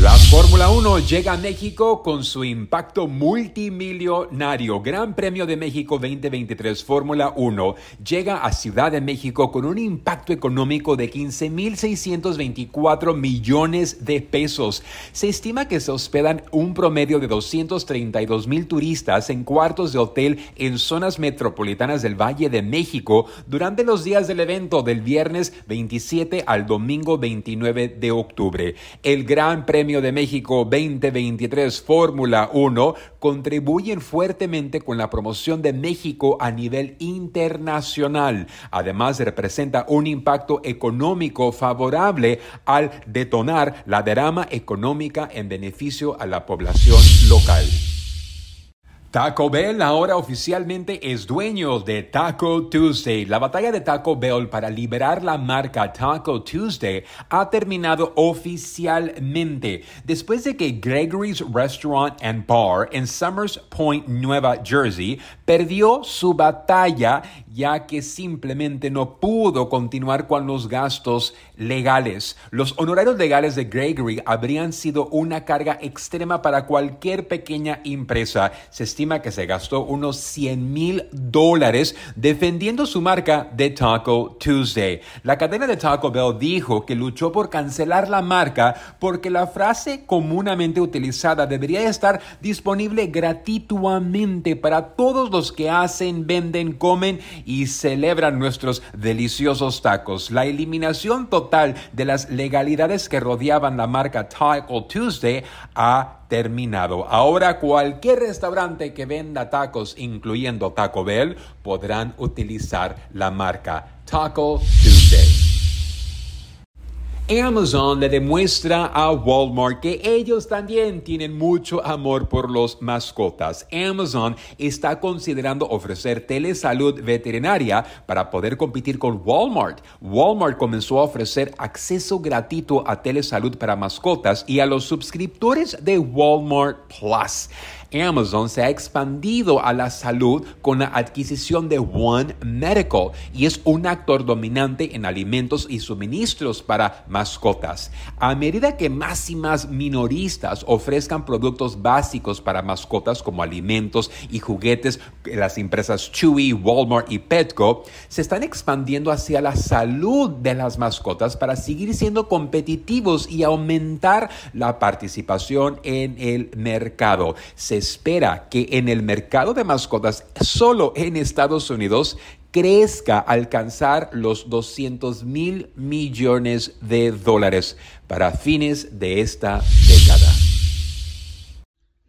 La Fórmula 1 llega a México con su impacto multimillonario. Gran Premio de México 2023 Fórmula 1 llega a Ciudad de México con un impacto económico de 15.624 millones de pesos. Se estima que se hospedan un promedio de 232 mil turistas en cuartos de hotel en zonas metropolitanas del Valle de México durante los días del evento del viernes 27 al domingo 29 de octubre. El Gran Premio de México 2023 Fórmula 1 contribuyen fuertemente con la promoción de México a nivel internacional. Además, representa un impacto económico favorable al detonar la derrama económica en beneficio a la población local. Taco Bell ahora oficialmente es dueño de Taco Tuesday. La batalla de Taco Bell para liberar la marca Taco Tuesday ha terminado oficialmente después de que Gregory's Restaurant and Bar en Summers Point, Nueva Jersey, perdió su batalla ya que simplemente no pudo continuar con los gastos legales. Los honorarios legales de Gregory habrían sido una carga extrema para cualquier pequeña empresa. Estima que se gastó unos 100 mil dólares defendiendo su marca de Taco Tuesday. La cadena de Taco Bell dijo que luchó por cancelar la marca porque la frase comúnmente utilizada debería estar disponible gratuitamente para todos los que hacen, venden, comen y celebran nuestros deliciosos tacos. La eliminación total de las legalidades que rodeaban la marca Taco Tuesday ha terminado. Ahora cualquier restaurante que venda tacos, incluyendo Taco Bell, podrán utilizar la marca Taco Tuesday. Amazon le demuestra a Walmart que ellos también tienen mucho amor por los mascotas. Amazon está considerando ofrecer telesalud veterinaria para poder competir con Walmart. Walmart comenzó a ofrecer acceso gratuito a telesalud para mascotas y a los suscriptores de Walmart Plus. Amazon se ha expandido a la salud con la adquisición de One Medical y es un actor dominante en alimentos y suministros para mascotas. A medida que más y más minoristas ofrezcan productos básicos para mascotas como alimentos y juguetes, las empresas Chewy, Walmart y Petco se están expandiendo hacia la salud de las mascotas para seguir siendo competitivos y aumentar la participación en el mercado. Se espera que en el mercado de mascotas solo en Estados Unidos crezca a alcanzar los 200 mil millones de dólares para fines de esta.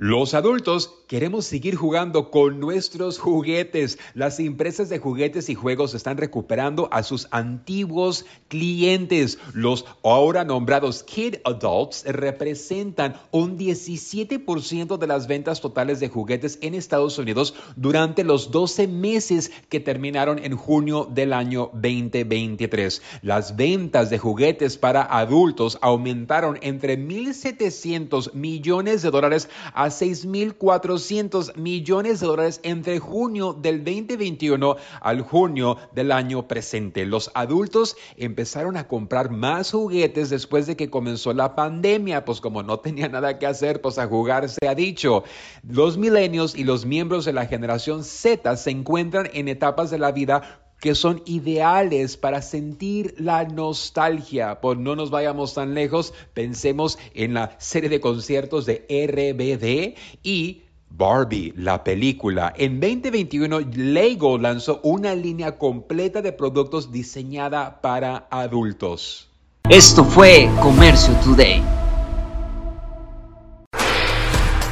Los adultos queremos seguir jugando con nuestros juguetes. Las empresas de juguetes y juegos están recuperando a sus antiguos clientes. Los ahora nombrados Kid Adults representan un 17% de las ventas totales de juguetes en Estados Unidos durante los 12 meses que terminaron en junio del año 2023. Las ventas de juguetes para adultos aumentaron entre 1.700 millones de dólares a 6.400 millones de dólares entre junio del 2021 al junio del año presente. Los adultos empezaron a comprar más juguetes después de que comenzó la pandemia, pues como no tenía nada que hacer, pues a jugar se ha dicho. Los milenios y los miembros de la generación Z se encuentran en etapas de la vida que son ideales para sentir la nostalgia. Pues no nos vayamos tan lejos, pensemos en la serie de conciertos de RBD y Barbie, la película. En 2021, Lego lanzó una línea completa de productos diseñada para adultos. Esto fue Comercio Today.